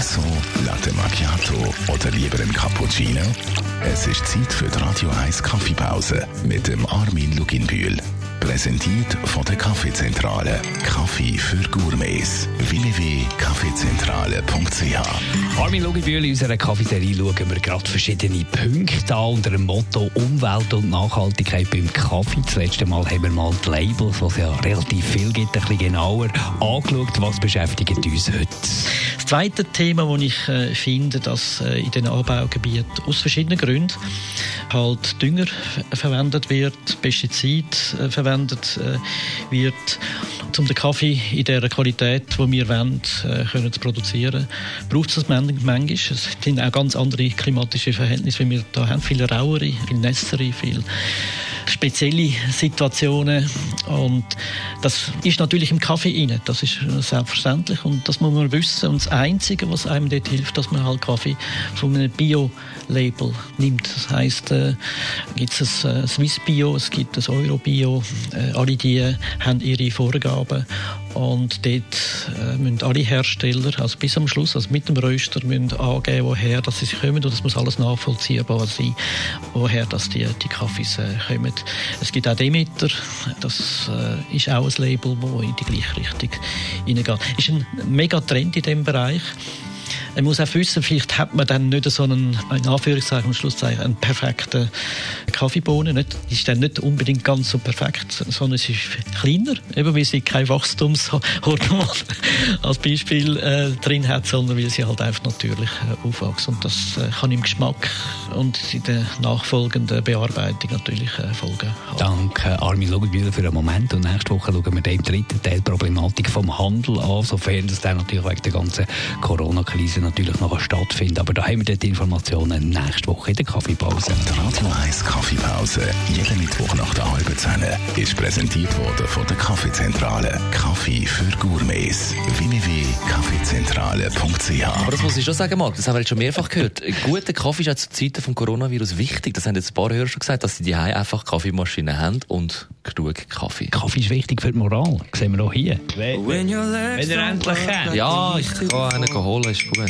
Espresso, Latte Macchiato oder lieber ein Cappuccino? Es ist Zeit für die Radio 1 Kaffeepause mit dem Armin Luginbühl. Präsentiert von der Kaffeezentrale. Kaffee für Gourmets. www.kaffeezentrale.ch Armin Luginbühl, in unserer Cafeterie schauen wir gerade verschiedene Punkte an unter dem Motto Umwelt und Nachhaltigkeit beim Kaffee. Das letzte Mal haben wir mal die Labels, was ja relativ viel gibt, ein bisschen genauer angeschaut. Was beschäftigt uns heute? Zweite Thema, das ich äh, finde, dass äh, in den Anbaugebieten aus verschiedenen Gründen halt Dünger verwendet wird, Pestizid äh, verwendet äh, wird, um den Kaffee in der Qualität, die wir wollen, äh, können zu produzieren, braucht es manchmal. Es sind auch ganz andere klimatische Verhältnisse, wie wir da haben. Viel rauere, viel nässere, viel spezielle Situationen und das ist natürlich im Kaffee inne. Das ist selbstverständlich und das muss man wissen. Und das Einzige, was einem dort hilft, dass man halt Kaffee von einem Bio-Label nimmt. Das heißt, äh, gibt ein äh, Swiss Bio, es gibt ein Euro Bio. Äh, alle die haben ihre Vorgaben und dort äh, müssen alle Hersteller, also bis am Schluss, also mit dem Röster, müssen angeben, woher dass sie kommen und das muss alles nachvollziehbar sein, woher dass die, die Kaffees äh, kommen. Es gibt auch Demeter, das äh, ist auch ein Label, das in die gleiche Richtung hineingeht. Es ist ein mega Trend in diesem Bereich. Man muss auch wissen, vielleicht hat man dann nicht so einen, in Anführungszeichen, am Schlusszeichen, einen perfekten Kaffeebohnen. Nicht, ist dann nicht unbedingt ganz so perfekt, sondern es ist kleiner, eben weil sie kein Wachstumshormon als Beispiel äh, drin hat, sondern weil sie halt einfach natürlich äh, aufwachsen. Und das äh, kann im Geschmack und in der nachfolgenden Bearbeitung natürlich äh, Folgen haben. Danke, Armin Lugenbühler, für einen Moment. Und nächste Woche schauen wir im dritten Teil Problematik vom Handel an, sofern das dann natürlich wegen der ganzen Corona-Krise natürlich noch stattfinden. Aber da haben wir die Informationen nächste Woche in der Kaffeepause. Die Radio 1 Kaffeepause, jeden Mittwoch nach der halben Zehn, ist präsentiert worden von der Kaffeezentrale. Kaffee für Gourmets. www.kaffeezentrale.ch Aber das muss ich schon sagen, Marc, das haben wir jetzt schon mehrfach gehört. Guter Kaffee ist auch zu Zeiten des Coronavirus wichtig. Das haben jetzt ein paar Hörer schon gesagt, dass sie die einfach Kaffeemaschinen haben und genug Kaffee. Kaffee ist wichtig für die Moral. Das sehen wir auch hier. Wenn, wenn ihr endlich kennt. Ja, ich kann einen holen, ist gut.